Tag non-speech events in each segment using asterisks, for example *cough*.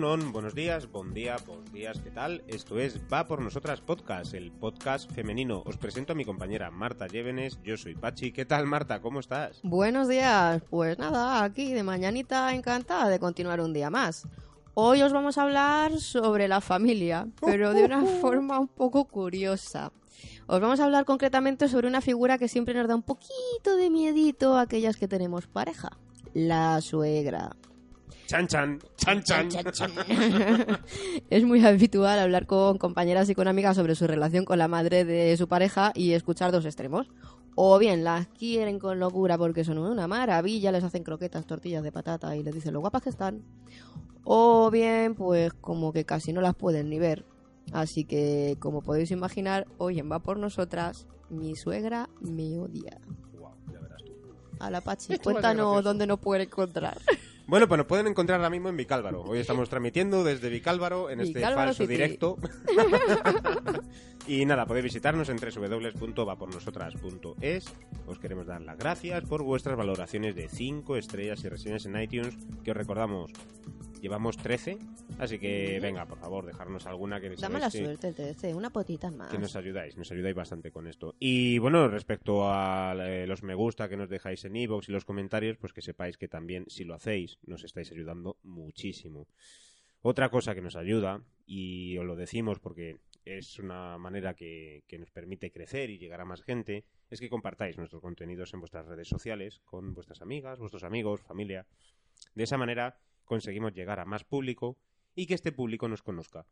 Egunon, buenos días, buen día, buenos días, ¿qué tal? Esto es Va por Nosotras Podcast, el podcast femenino. Os presento a mi compañera Marta Llévenes, yo soy Pachi. ¿Qué tal, Marta? ¿Cómo estás? Buenos días, pues nada, aquí de mañanita encantada de continuar un día más. Hoy os vamos a hablar sobre la familia, pero de una forma un poco curiosa. Os vamos a hablar concretamente sobre una figura que siempre nos da un poquito de miedito a aquellas que tenemos pareja, la suegra. Chan chan, chan chan. *laughs* es muy habitual hablar con compañeras y con amigas sobre su relación con la madre de su pareja y escuchar dos extremos. O bien las quieren con locura porque son una maravilla, les hacen croquetas, tortillas de patata y les dicen lo guapas que están. O bien, pues como que casi no las pueden ni ver. Así que, como podéis imaginar, hoy en Va por Nosotras, mi suegra me odia. Guau, ya verás tú. A la Pachi, cuéntanos dónde nos puede encontrar. *laughs* Bueno, pues nos pueden encontrar ahora mismo en Vicálvaro. Hoy estamos transmitiendo desde Vicálvaro en este falso City. directo. *laughs* y nada, podéis visitarnos en www.vapornosotras.es. Os queremos dar las gracias por vuestras valoraciones de 5 estrellas y reseñas en iTunes, que os recordamos, llevamos 13. Así que venga, por favor, dejarnos alguna que Dame la suerte, te deseo una potita más. que nos ayudáis, nos ayudáis bastante con esto. Y bueno, respecto a eh, los me gusta que nos dejáis en iVoox y los comentarios, pues que sepáis que también, si lo hacéis, nos estáis ayudando muchísimo. Otra cosa que nos ayuda, y os lo decimos porque es una manera que, que nos permite crecer y llegar a más gente, es que compartáis nuestros contenidos en vuestras redes sociales con vuestras amigas, vuestros amigos, familia. De esa manera conseguimos llegar a más público y que este público nos conozca.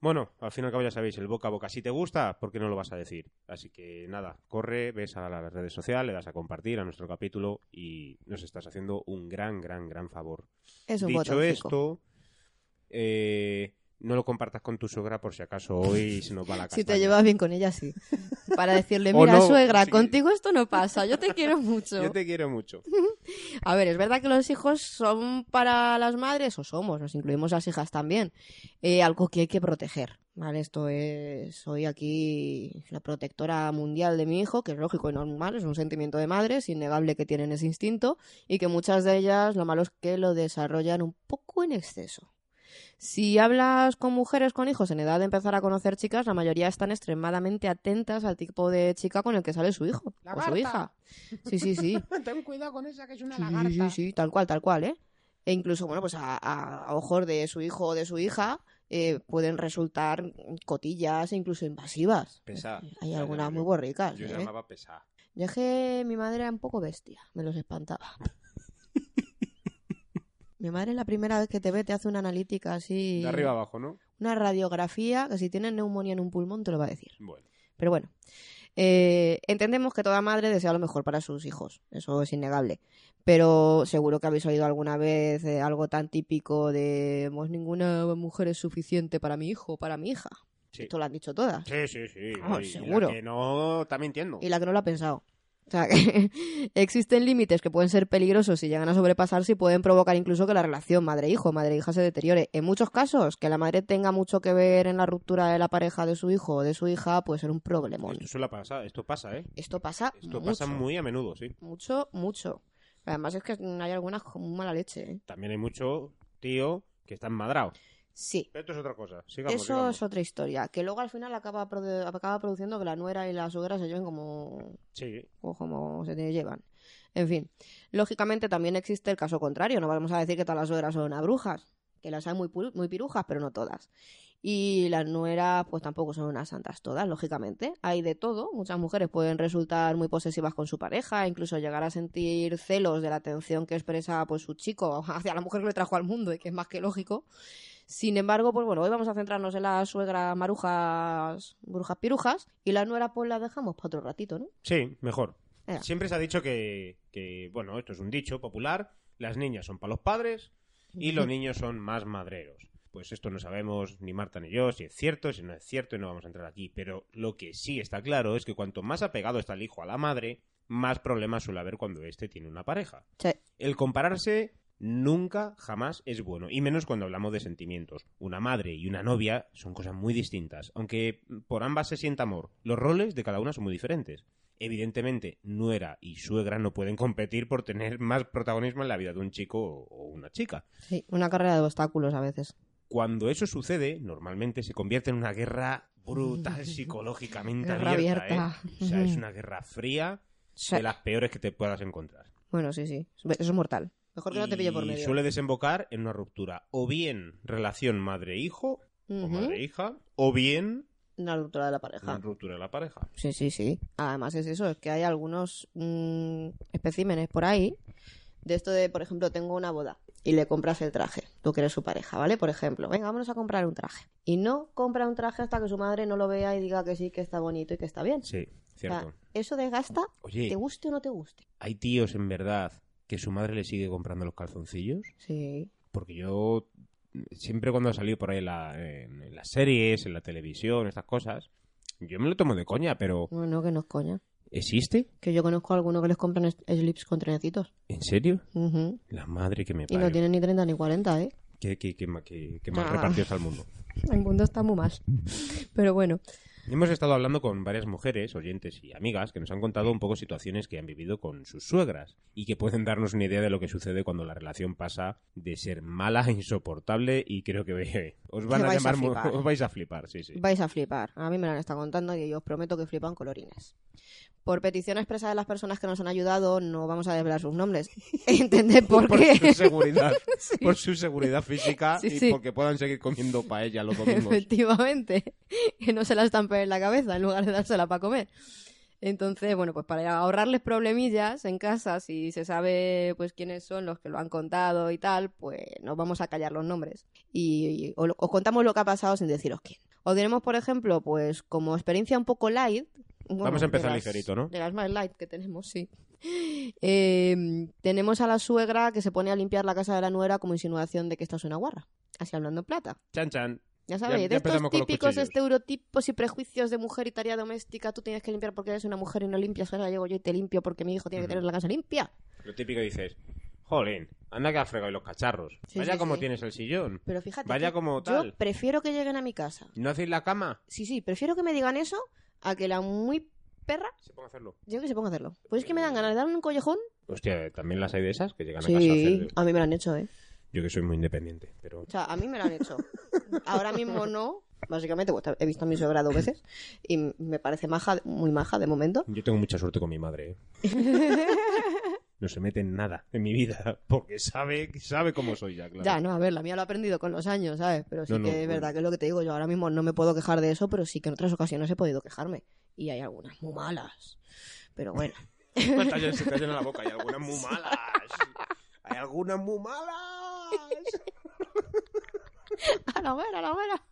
Bueno, al fin y al cabo ya sabéis, el boca a boca. Si te gusta, ¿por qué no lo vas a decir? Así que nada, corre, ves a las redes sociales, le das a compartir a nuestro capítulo y nos estás haciendo un gran, gran, gran favor. Es un Dicho esto, eh, no lo compartas con tu suegra por si acaso hoy se nos va la *laughs* Si te castaña. llevas bien con ella, sí. Para decirle, *laughs* mira, no, suegra, sí. contigo esto no pasa, yo te quiero *laughs* mucho. Yo te quiero mucho. A ver, es verdad que los hijos son para las madres, o somos, nos incluimos las hijas también, eh, algo que hay que proteger. ¿vale? Esto es, soy aquí la protectora mundial de mi hijo, que es lógico y normal, es un sentimiento de madre, es innegable que tienen ese instinto y que muchas de ellas lo malo es que lo desarrollan un poco en exceso. Si hablas con mujeres con hijos en edad de empezar a conocer chicas, la mayoría están extremadamente atentas al tipo de chica con el que sale su hijo La o su hija. Sí, sí, sí. *laughs* Ten cuidado con esa que es una Sí, lagarta. sí, sí, tal cual, tal cual, ¿eh? E incluso, bueno, pues a, a- a ojos de su hijo o de su hija eh, pueden resultar cotillas e incluso invasivas. Pesá. Hay Ya, algunas muy borricas, Yo ¿eh? llamaba pesá. Yo es que mi madre era un poco bestia, me los espantaba. Mi madre la primera vez que te ve te hace una analítica así, De arriba abajo, ¿no? una radiografía, que si tienes neumonía en un pulmón te lo va a decir. Bueno. Pero bueno, eh, entendemos que toda madre desea lo mejor para sus hijos, eso es innegable. Pero seguro que habéis oído alguna vez eh, algo tan típico de pues ninguna mujer es suficiente para mi hijo o para mi hija. Sí. Esto lo han dicho todas. Sí, sí, sí. Y la seguro. que no, está mintiendo. Y la que no lo ha pensado. O sea, *laughs* que existen límites que pueden ser peligrosos si llegan a sobrepasarse y pueden provocar incluso que la relación madre-hijo, madre-hija se deteriore. En muchos casos, que la madre tenga mucho que ver en la ruptura de la pareja de su hijo o de su hija puede ser un problemón. Esto suele pasar, esto pasa, ¿eh? Esto pasa Esto mucho. pasa muy a menudo, sí. Mucho, mucho. Además es que hay algunas con mala leche, ¿eh? También hay mucho tío que está enmadrado. Sí. Esto es otra cosa. Sigamos, Eso sigamos. es otra historia. Que luego al final acaba, produ- acaba produciendo que la nuera y la suegra se lleven como, Sí, o como se te llevan. En fin. Lógicamente también existe el caso contrario. No vamos a decir que todas las suegras son unas brujas. Que las hay muy, muy pirujas, pero no todas. Y las nueras, pues tampoco son unas santas todas, lógicamente. Hay de todo. Muchas mujeres pueden resultar muy posesivas con su pareja, incluso llegar a sentir celos de la atención que expresa pues su chico *laughs* hacia la mujer que le trajo al mundo y que es más que lógico. Sin embargo, pues bueno, hoy vamos a centrarnos en las suegras marujas, brujas pirujas, y la nuera pues la dejamos para otro ratito, ¿no? Sí, mejor. Siempre se ha dicho que, que, bueno, esto es un dicho popular, las niñas son para los padres y los *laughs* niños son más madreros. Pues esto no sabemos ni Marta ni yo si es cierto, si no es cierto y no vamos a entrar aquí. Pero lo que sí está claro es que cuanto más apegado está el hijo a la madre, más problemas suele haber cuando éste tiene una pareja. Sí. El compararse nunca, jamás es bueno, y menos cuando hablamos de sentimientos. Una madre y una novia son cosas muy distintas, aunque por ambas se sienta amor. Los roles de cada una son muy diferentes. Evidentemente, nuera y suegra no pueden competir por tener más protagonismo en la vida de un chico o una chica. Sí, una carrera de obstáculos a veces. Cuando eso sucede, normalmente se convierte en una guerra brutal *laughs* psicológicamente Guerra abierta. abierta. ¿eh? O sea, es una guerra fría Sí. de las peores que te puedas encontrar. Bueno, sí, sí. Eso es mortal. Mejor que no te pille por Y medio. suele desembocar en una ruptura. O bien relación madre-hijo o madre-hija, o bien Una ruptura de la una pareja. ruptura de la pareja. Sí, sí, sí. Además es eso, es que hay algunos mm, especímenes por ahí de esto de, por ejemplo, tengo una boda y le compras el traje, tú que eres su pareja, ¿vale? Por ejemplo, venga, vámonos a comprar un traje. Y no compra un traje hasta que su madre no lo vea y diga que sí, que está bonito y que está bien. Sí, O sea, cierto. eso desgasta, Oye, te guste o no te guste. ¿hay tíos en verdad que su madre le sigue comprando los calzoncillos? Sí. Porque yo siempre cuando he salido por ahí la- en- las series, en la televisión, estas cosas, yo me lo tomo de coña, pero No, no, que no es coña. ¿existe? Que yo conozco a algunos que les compran slips con trenecitos. ¿En serio? Ujú. La madre que me Y parió. no tienen ni 30 ni 40, ¿eh? Qué- qué ma- qué- qué mal Ah. repartido está el mundo. *laughs* El mundo está muy más. Pero bueno. Hemos estado hablando con varias mujeres, oyentes y amigas que nos han contado un poco situaciones que han vivido con sus suegras y que pueden darnos una idea de lo que sucede cuando la relación pasa de ser mala a *laughs* insoportable y creo que eh, os van a vais a llamar, os *laughs* vais a flipar, sí, sí. Vais a flipar. A mí me lo han estado contando y yo os prometo que flipan colorines. Por petición expresa de las personas que nos han ayudado, no vamos a desvelar sus nombres. *laughs* *laughs* ¿Entended por Por qué? su seguridad, *laughs* por su seguridad física Sí, y sí. porque puedan seguir comiendo paella los domingos. Efectivamente. Que no se la estampen en la cabeza en lugar de dársela para comer. Entonces, bueno, pues para ahorrarles problemillas en casa, si se sabe pues quiénes son los que lo han contado y tal, pues nos vamos a callar los nombres. Y, y os, contamos lo que ha pasado sin deciros quién. Os diremos, por ejemplo, pues como experiencia un poco light. Bueno, Vamos a empezar las- ligerito, ¿no? De las más light que tenemos, sí. *laughs* Eh, tenemos a la suegra que se pone a limpiar la casa de la nuera como insinuación de que esta es una guarra. Así hablando en plata. Chan, chan. Ya sabéis, ya de estos típicos estereotipos y prejuicios de mujer y tarea doméstica, tú tienes que limpiar porque eres una mujer y no limpias, ahora llego yo y te limpio porque mi hijo tiene que tener la casa limpia. Lo típico dices, jolín, anda que has fregado los cacharros. Sí, Vaya sí, como sí. tienes el sillón. Pero fíjate, Vaya que como yo tal. prefiero que lleguen a mi casa. ¿No hacéis la cama? Sí, sí, prefiero que me digan eso a que la muy perra, Se ponga a hacerlo. yo que se ponga a hacerlo. Pues es que me dan ganas de darme un collejón. Hostia, también las hay de esas que llegan a casa a hacer... a mí me lo han hecho, ¿eh? Yo que soy muy independiente, pero... O sea, a mí me lo han hecho. Ahora mismo no. Básicamente, pues, he visto a mi suegra dos veces y me parece maja, muy maja de momento. Yo tengo mucha suerte con mi madre, ¿eh? *laughs* No se mete en nada en mi vida, *laughs* porque sabe, sabe cómo soy ya, claro. Ya, no, a ver, la mía lo he aprendido con los años, ¿sabes? Pero sí No, no, que es bueno. verdad que es lo que te digo. Yo ahora mismo no me puedo quejar de eso, pero sí que en otras ocasiones he podido quejarme. Y hay algunas muy malas. Pero bueno. *laughs* Callan- se *laughs* la boca, hay algunas muy malas. Hay algunas muy malas. a la hoguera, a la hoguera.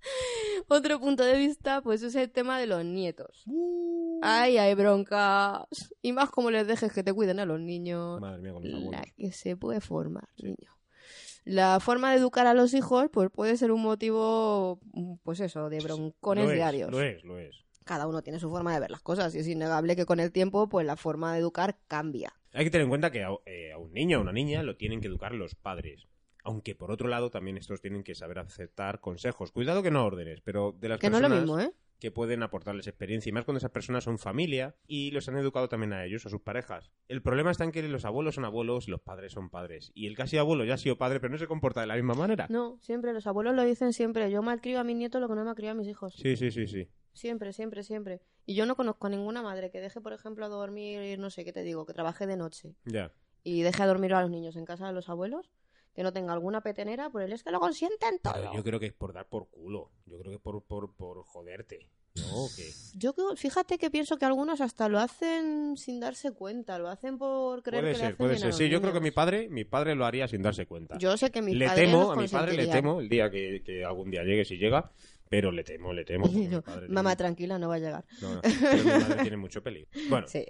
*laughs* Otro punto de vista, pues es el tema de los nietos. Ay, hay broncas. Y más como les dejes que te cuiden a los niños. Madre mía, con los La que se puede formar, Sí. niño. La forma de educar a los hijos, pues puede ser un motivo, pues eso, de broncones Lo es, diarios. Lo es, lo es. Cada uno tiene su forma de ver las cosas y es innegable que con el tiempo, pues la forma de educar cambia. Hay que tener en cuenta que a, eh, a un niño o una niña lo tienen que educar los padres. Aunque por otro lado también estos tienen que saber aceptar consejos. Cuidado que no órdenes, pero de las Que no personas lo mismo, ¿eh? que pueden aportarles experiencia. Y más cuando esas personas son familia y los han educado también a ellos, a sus parejas. El problema está en que los abuelos son abuelos y los padres son padres. Y el que ha sido abuelo ya ha sido padre, pero no se comporta de la misma manera. No, siempre, los abuelos lo dicen siempre. Yo malcrio a mis nietos lo que no me ha criado a mis hijos. Sí, sí, sí, sí. Siempre, siempre, siempre. Y yo no conozco a ninguna madre que deje, por ejemplo, a dormir, no sé qué te digo, que trabaje de noche Ya. y deje a dormir a los niños en casa de los abuelos, que no tenga alguna petenera, por el es que lo consienten todo. Yo creo que es por dar por culo. Yo creo que por, por, por joderte. ¿No? Que... Yo creo- fíjate que pienso que algunos hasta lo hacen sin darse cuenta, lo hacen por creer Puede que le ser, hacen puede ser. Sí, yo creo que mi padre, mi padre lo haría sin darse cuenta. Yo sé que mi le padre temo, a mi padre le temo el día que, que algún día llegue, si llega, pero le temo, le temo. *laughs* Mamá, tiene- tranquila, no va a llegar. No, no, pero mi madre tiene mucho peligro. *laughs* Bueno, Sí.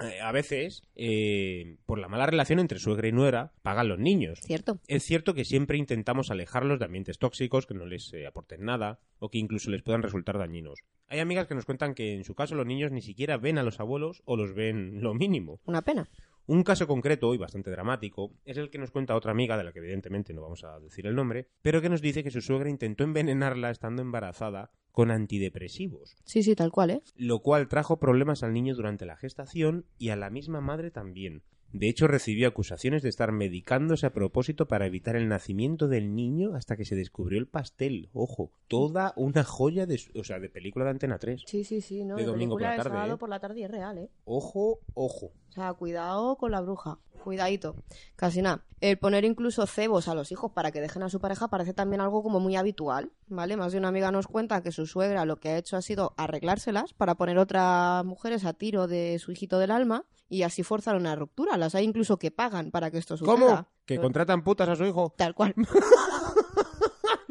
Eh, a veces, eh, por la mala relación entre suegra y nuera, pagan los niños. Cierto. Es cierto que siempre intentamos alejarlos de ambientes tóxicos que no les eh, aporten nada o que incluso les puedan resultar dañinos. Hay amigas que nos cuentan que en su caso los niños ni siquiera ven a los abuelos o los ven lo mínimo. Una pena. Un caso concreto y bastante dramático es el que nos cuenta otra amiga, de la que evidentemente no vamos a decir el nombre, pero que nos dice que su suegra intentó envenenarla estando embarazada con antidepresivos, Sí, sí, tal cual, ¿eh? lo cual trajo problemas al niño durante la gestación y a la misma madre también. De hecho, recibió acusaciones de estar medicándose a propósito para evitar el nacimiento del niño hasta que se descubrió el pastel. Ojo, toda una joya de, o sea, de película de Antena 3. Sí, sí, sí, ¿no? De domingo por la de tarde, sábado ¿eh? por la tarde y es real, ¿eh? Ojo, ojo. O sea, cuidado con la bruja. Cuidadito. Casi nada. El poner incluso cebos a los hijos para que dejen a su pareja parece también algo como muy habitual, ¿vale? Más de una amiga nos cuenta que su suegra lo que ha hecho ha sido arreglárselas para poner otras mujeres a tiro de su hijito del alma y así forzar una ruptura. Las hay incluso que pagan para que esto suceda. ¿Cómo? ¿Que contratan putas a su hijo? Tal cual. *laughs* *laughs*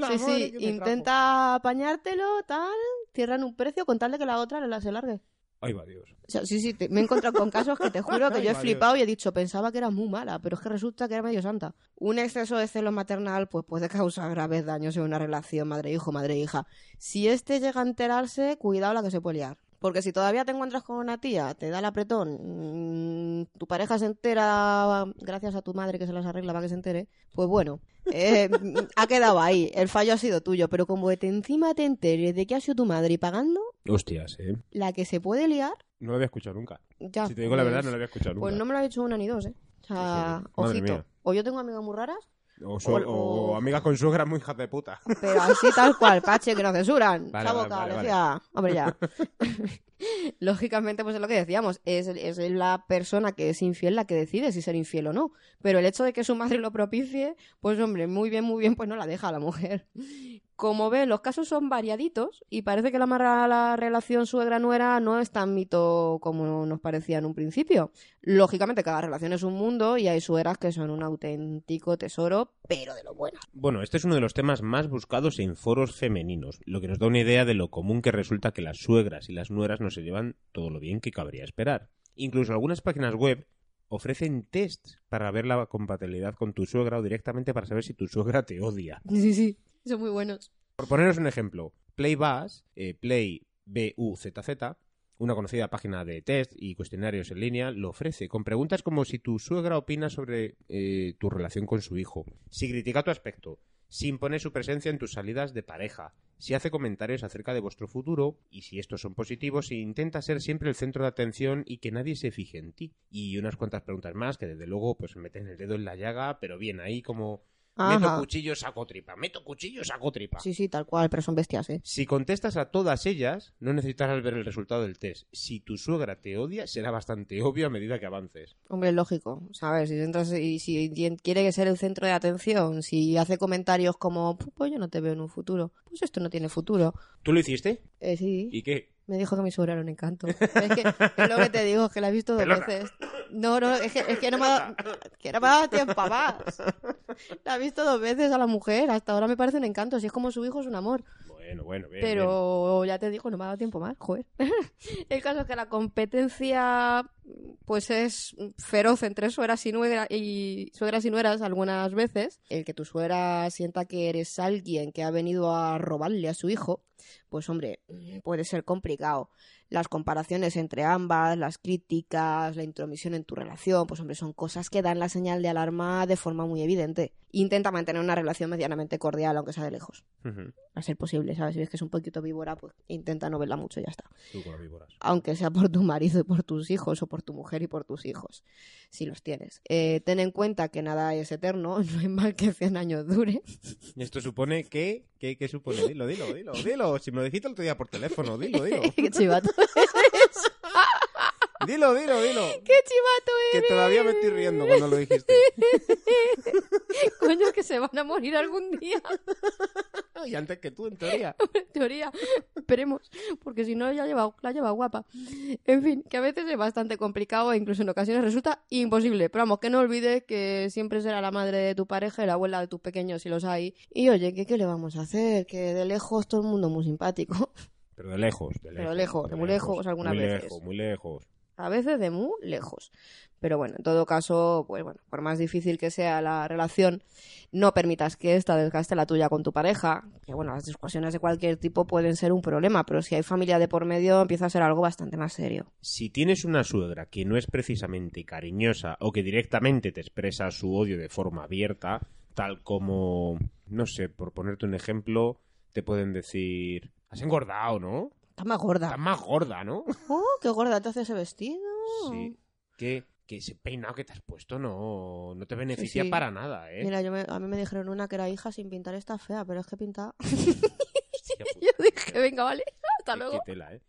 Sí, sí, intenta apañártelo, tal, cierran un precio con tal de que la otra la se largue. Ahí va Dios. O sea, sí, sí, te- me he encontrado con casos que te juro que yo he Ay, flipado y he dicho, pensaba que era muy mala, pero es que resulta que era medio santa. Un exceso de celo maternal pues puede causar graves daños en una relación madre-hijo, madre-hija. Si este llega a enterarse, cuidado la que se puede liar. Porque si todavía te encuentras con una tía, te da el apretón, mm, tu pareja se entera gracias a tu madre que se las arregla para que se entere, pues bueno, eh, *laughs* ha quedado ahí. El fallo ha sido tuyo, pero como te encima te enteres de que ha sido tu madre y pagando, Hostias, ¿eh? la que se puede liar, No lo había escuchado nunca. ya. si te digo la verdad, pues- no lo había escuchado nunca. pues no me lo ha dicho una ni dos, ¿eh? O sea, Pues sí, madre ojito. mía. O yo tengo amigas muy raras, o, so- o- o o- amigas con suegras muy hijas de puta. *laughs* pero así tal cual, pache, que no censuran. Vale, vale, decía, hombre, ya. *laughs* *laughs* Lógicamente, pues es lo que decíamos, es, es la persona que es infiel la que decide si ser infiel o no. Pero el hecho de que su madre lo propicie, pues hombre, muy bien, muy bien, pues no la deja a la mujer. Como ven, los casos son variaditos y parece que la, la relación suegra-nuera no es tan mito como nos parecía en un principio. Lógicamente, cada relación es un mundo y hay suegras que son un auténtico tesoro, pero de lo bueno. Bueno, este es uno de los temas más buscados en foros femeninos, lo que nos da una idea de lo común que resulta que las suegras y las nueras no se llevan todo lo bien que cabría esperar. Incluso algunas páginas web ofrecen tests para ver la compatibilidad con tu suegra o directamente para saber si tu suegra te odia. Sí, sí, son muy buenos. Por poneros un ejemplo, PlayBuzz, eh, Play una conocida página de test y cuestionarios en línea, lo ofrece con preguntas como si tu suegra opina sobre eh, tu relación con su hijo, si critica tu aspecto, si impone su presencia en tus salidas de pareja, si hace comentarios acerca de vuestro futuro y si estos son positivos, si intenta ser siempre el centro de atención y que nadie se fije en ti. Y unas cuantas preguntas más que desde luego pues meten el dedo en la llaga, pero bien, ahí como meto cuchillo, saco tripa, meto cuchillo, saco tripa. Sí, sí, tal cual, pero son bestias, ¿eh? Si contestas a todas ellas, no necesitarás ver el resultado del test. Si tu suegra te odia, será bastante obvio a medida que avances. Hombre, lógico. ¿Sabes? Si entras y si quiere ser el centro de atención, si hace comentarios como, pues yo no te veo en un futuro, pues esto no tiene futuro. ¿Tú lo hiciste? Eh, sí, ¿Y qué? me dijo que mi suegra era un encanto. Es que es lo que te digo, es que la he visto *laughs* dos Pelona. veces. No, no, es que, es que no me ha dado, que no me ha dado tiempo a más. *laughs* La he visto dos veces a la mujer, hasta ahora me parece un encanto, si es como su hijo es un amor. Bueno, bueno, bien. Pero ya te digo, no me ha dado tiempo más, joder. *laughs* El caso es que la competencia pues es feroz entre suegras y, nuera- y suegras y nueras algunas veces. El que tu suegra sienta que eres alguien que ha venido a robarle a su hijo, pues hombre, puede ser complicado. Las comparaciones entre ambas, las críticas, la intromisión en tu relación, pues hombre, son cosas que dan la señal de alarma de forma muy evidente. Intenta mantener una relación medianamente cordial, aunque sea de lejos. Ujú. a ser posible, ¿sabes? Si ves que es un poquito víbora, pues intenta no verla mucho y ya está. Tú con las víboras. Aunque sea por tu marido y por tus hijos, o por tu mujer y por tus hijos, si los tienes. Eh, ten en cuenta que nada es eterno, *laughs* no es mal que 100 años dure. *laughs* Esto supone que... ¿Qué, qué supone? Dilo, dilo, dilo, dilo. Si me lo dijiste el otro día por teléfono, dilo, dilo. *laughs* Qué chivato. Dilo, dilo, dilo. *laughs* ¡Qué chivato Que eres! todavía me estoy riendo cuando lo dijiste. *laughs* Coño, que se van a morir algún día. *laughs* Y antes que tú, en teoría. En teoría, esperemos, porque si no ya lleva, la lleva guapa. En fin, que a veces es bastante complicado e incluso en ocasiones resulta imposible. Pero vamos, que no olvides que siempre será la madre de tu pareja y la abuela de tus pequeños si los hay. Y oye, ¿qué, qué le vamos a hacer? Que de lejos todo el mundo muy simpático. Pero de lejos, de lejos. Pero lejos, de muy lejos algunas muy veces. lejos, muy lejos. A veces de muy lejos. Pero bueno, en todo caso, pues bueno, por más difícil que sea la relación, no permitas que esta desgaste la tuya con tu pareja. Que bueno, las discusiones de cualquier tipo pueden ser un problema, pero si hay familia de por medio empieza a ser algo bastante más serio. Si tienes una suegra que no es precisamente cariñosa o que directamente te expresa su odio de forma abierta, tal como, no sé, por ponerte un ejemplo, te pueden decir, has engordado, ¿no? Está más gorda. Estás más gorda, ¿no? *laughs* Oh, qué gorda te hace ese vestido. Sí. Que, que ese peinado que te has puesto no, no te beneficia sí. para nada, ¿eh? Mira, yo me- a mí me dijeron una que era hija sin pintar está fea, pero es que pinta. Hostia *laughs* puta, yo dije, venga, vale, *laughs* hasta luego. qué tela, ¿eh?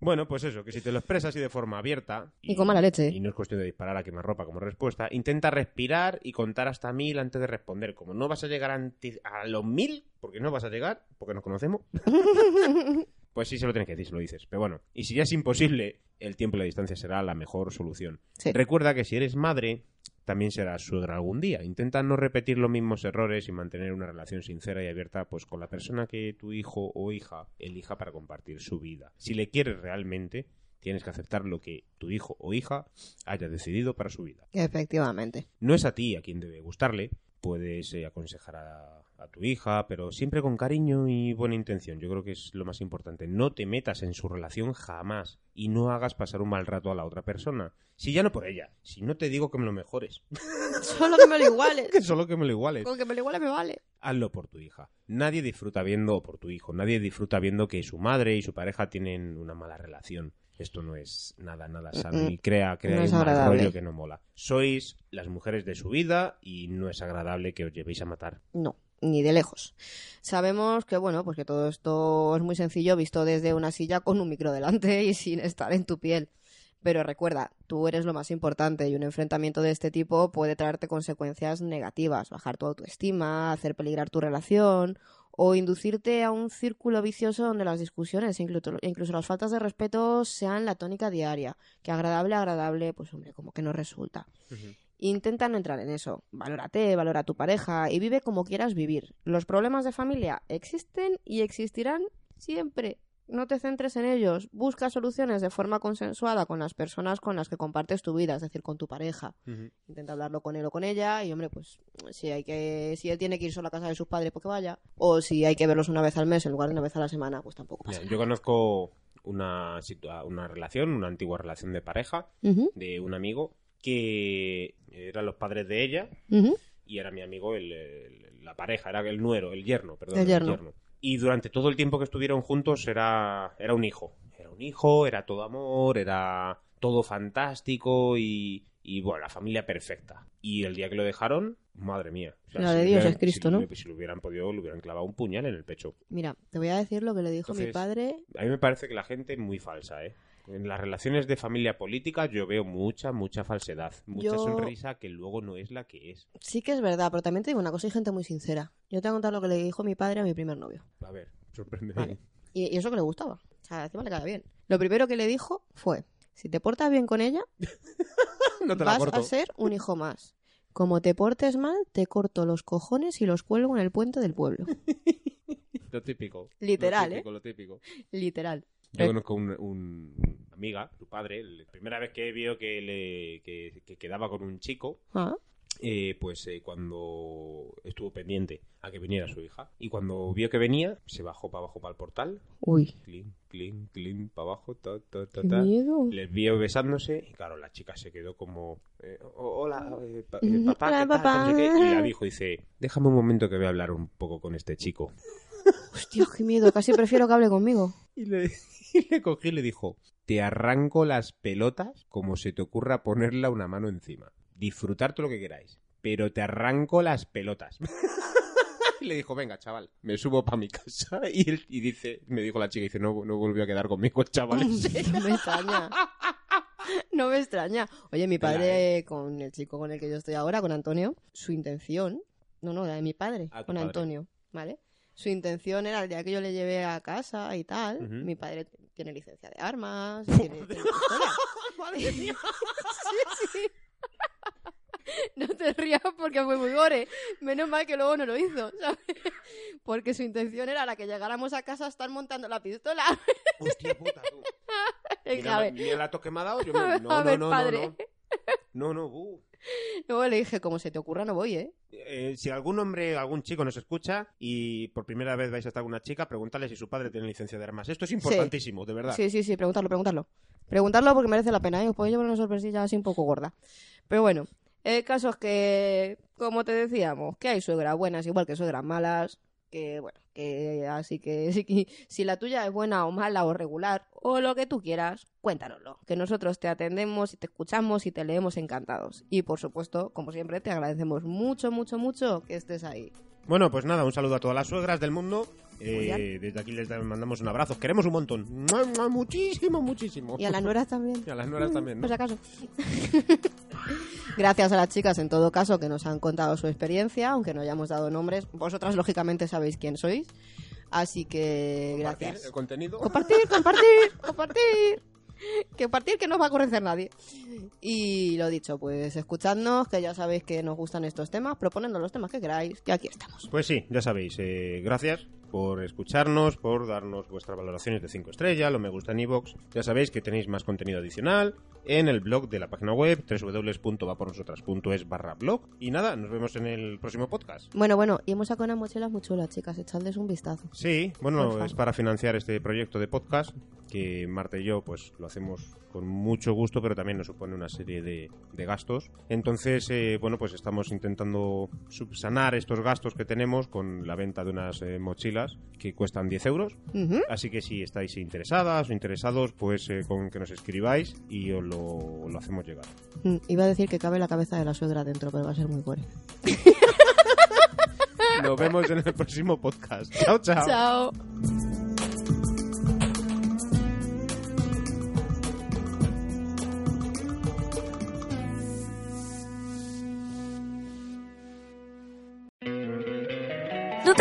Bueno, pues eso, que si te lo expresas y de forma abierta... Y con mala leche. Y no es cuestión de disparar a quemarropa como respuesta, intenta respirar y contar hasta mil antes de responder. Como no vas a llegar a los mil, porque no vas a llegar, porque nos conocemos, *laughs* pues sí se lo tienes que decir, se lo dices. Pero bueno, y si ya es imposible, el tiempo y la distancia será la mejor solución. Sí. Recuerda que si eres madre, también serás suegra algún día. Intenta no repetir los mismos errores y mantener una relación sincera y abierta pues con la persona que tu hijo o hija elija para compartir su vida. Si le quieres realmente, tienes que aceptar lo que tu hijo o hija haya decidido para su vida. Efectivamente. No es a ti a quien debe gustarle, puedes eh, aconsejar a, a tu hija, pero siempre con cariño y buena intención. Yo creo que es lo más importante. No te metas en su relación jamás y no hagas pasar un mal rato a la otra persona. Si ya no por ella, si no te digo que me lo mejores, *laughs* Solo que me lo iguales. *laughs* que solo que me lo iguales. Con que me lo iguale me vale. Hazlo por tu hija. Nadie disfruta viendo, o por tu hijo, nadie disfruta viendo que su madre y su pareja tienen una mala relación. Esto no es nada, nada sano y crea, crea No un mal agradable. rollo que no mola. Sois las mujeres de su vida y no es agradable que os llevéis a matar. No, ni de lejos. Sabemos que, bueno, pues que todo esto es muy sencillo visto desde una silla con un micro delante y sin estar en tu piel. Pero recuerda, tú eres lo más importante y un enfrentamiento de este tipo puede traerte consecuencias negativas, bajar tu autoestima, hacer peligrar tu relación o inducirte a un círculo vicioso donde las discusiones, incluso, incluso las faltas de respeto, sean la tónica diaria. Que agradable, agradable, pues hombre, como que no resulta. Intenta no entrar en eso. Valórate, valora a tu pareja y vive como quieras vivir. Los problemas de familia existen y existirán siempre. No te centres en ellos. Busca soluciones de forma consensuada con las personas con las que compartes tu vida, es decir, con tu pareja. Intenta hablarlo con él o con ella y, hombre, pues si hay que si él tiene que ir solo a casa de sus padres, pues que vaya. O si hay que verlos una vez al mes en lugar de una vez a la semana, pues tampoco pasa. Mira, yo conozco una, una relación, una antigua relación de pareja de un amigo que eran los padres de ella y era mi amigo el, el- la pareja, era el nuero, el yerno, perdón. El yerno. Y durante todo el tiempo que estuvieron juntos era, era un hijo. Era un hijo, era todo amor, era todo fantástico y, y bueno, la familia perfecta. Y el día que lo dejaron, madre mía. O La de si Dios hubieran- es Cristo, si ¿no? Si lo hubieran podido, le hubieran clavado un puñal en el pecho. Mira, te voy a decir lo que le dijo mi Entonces- padre. A mí me parece que la gente es muy falsa, ¿eh? En las relaciones de familia política yo veo mucha, mucha falsedad. Mucha Yo- sonrisa que luego no es la que es. Sí que es verdad, pero también te digo una cosa, hay gente muy sincera. Yo te voy a contar lo que le dijo mi padre a mi primer novio. A ver, sorprende. Vale. Y, y eso que le gustaba. O sea, encima le caía bien. Lo primero que le dijo fue, si te portas bien con ella, *laughs* no te la vas corto. a ser un hijo más. Como te portes mal, te corto los cojones y los cuelgo en el puente del pueblo. *laughs* Lo típico. Literal, lo ¿eh? típico, Lo típico. Literal. Yo conozco un, un amiga, tu padre, la primera vez que vio que, le, que, que quedaba con un chico, Ah, eh, pues eh, cuando estuvo pendiente a que viniera su hija. Y cuando vio que venía, se bajó para abajo para el portal, Uy, clink, clink, clink, para abajo, ta, ta, ta, ta. miedo. Les vio besándose y claro, la chica se quedó como... eh, "Oh, hola, eh, pa- eh, *laughs* papá, Hola, ¿qué tal?", papá. no sé qué. Y la dijo, dice, déjame un momento que voy a hablar un poco con este chico. Hostia, qué miedo. Casi prefiero que hable conmigo. Y le, *laughs* y le cogí y le dijo, te arranco las pelotas como se te ocurra ponerla una mano encima. Disfrutar todo lo que queráis, pero te arranco las pelotas. *laughs* y le dijo, venga, chaval, me subo para mi casa. *laughs* Y, él, y dice, me dijo la chica, dice, no, no volvió a quedar conmigo chaval. no me extraña. No me extraña. Oye, mi padre, con el chico con el que yo estoy ahora, con Antonio, su intención, no, no, la de mi padre, Ah, con padre. Antonio, ¿vale? Su intención era el día que yo le llevé a casa y tal. Mi padre tiene licencia de armas, tiene, tiene. *laughs* Madre mía. *laughs* Sí, sí. No te rías porque fue muy gore. Menos mal que luego no lo hizo, ¿sabes? Porque su intención era la que llegáramos a casa a estar montando la pistola. Hostia puta, tú. *laughs* Mira, mira la toque me ha dado. Yo me... No, a no, ver, no, no, padre. no. No, no, uh. *laughs* Luego le dije, como se te ocurra, no voy, ¿eh? Eh, si algún hombre, algún chico nos escucha y por primera vez vais a estar con una chica, preguntarle si su padre tiene licencia de armas. Esto es importantísimo, de verdad. Sí, sí, sí, preguntarlo, preguntarlo. Preguntarlo porque merece la pena, ¿eh? Os podéis llevar una sorpresilla así un poco gorda. Pero bueno, el caso es que, como te decíamos, que hay suegras buenas igual que suegras malas. Que bueno, que así que *laughs* si, si la tuya es buena o mala o regular o lo que tú quieras, cuéntanoslo. Que nosotros te atendemos y te escuchamos y te leemos encantados. Y por supuesto, como siempre, te agradecemos mucho, mucho, mucho que estés ahí. Bueno, pues nada, un saludo a todas las suegras del mundo. Eh, desde aquí les mandamos un abrazo. Os Queremos un montón. Muchísimo, muchísimo. Y a las nueras también. *laughs* Y a las nueras también, ¿no? Por si acaso. *laughs* Gracias a las chicas, en todo caso, que nos han contado su experiencia, aunque no hayamos dado nombres. Vosotras, lógicamente, sabéis quién sois. Así que, Compartir gracias. El contenido. Compartir, compartir, *laughs* compartir. Que compartir que no va a correcer nadie. Y lo dicho, pues escuchadnos, que ya sabéis que nos gustan estos temas, proponednos los temas que queráis, que aquí estamos. Pues sí, ya sabéis. eh, gracias por escucharnos, por darnos vuestras valoraciones de 5 estrellas, lo me gusta en iVoox. Ya sabéis que tenéis más contenido adicional en el blog de la página web www.vapornosotras.es barra blog. Y nada, nos vemos en el próximo podcast. Bueno, bueno, y hemos sacado unas mochilas muy chulas, chicas, echadles un vistazo. Sí, bueno, es para financiar este proyecto de podcast que Marta y yo pues lo hacemos con mucho gusto, pero también nos supone una serie de, de gastos. Entonces, eh, bueno, pues estamos intentando subsanar estos gastos que tenemos con la venta de unas eh, mochilas que cuestan 10 euros. Así que si estáis interesadas o interesados, pues eh, con que nos escribáis y os lo, lo hacemos llegar. Mm, Iba a decir que cabe la cabeza de la suegra dentro, pero va a ser muy gore. *laughs* Nos vemos en el próximo podcast. Chao, chao. Chao.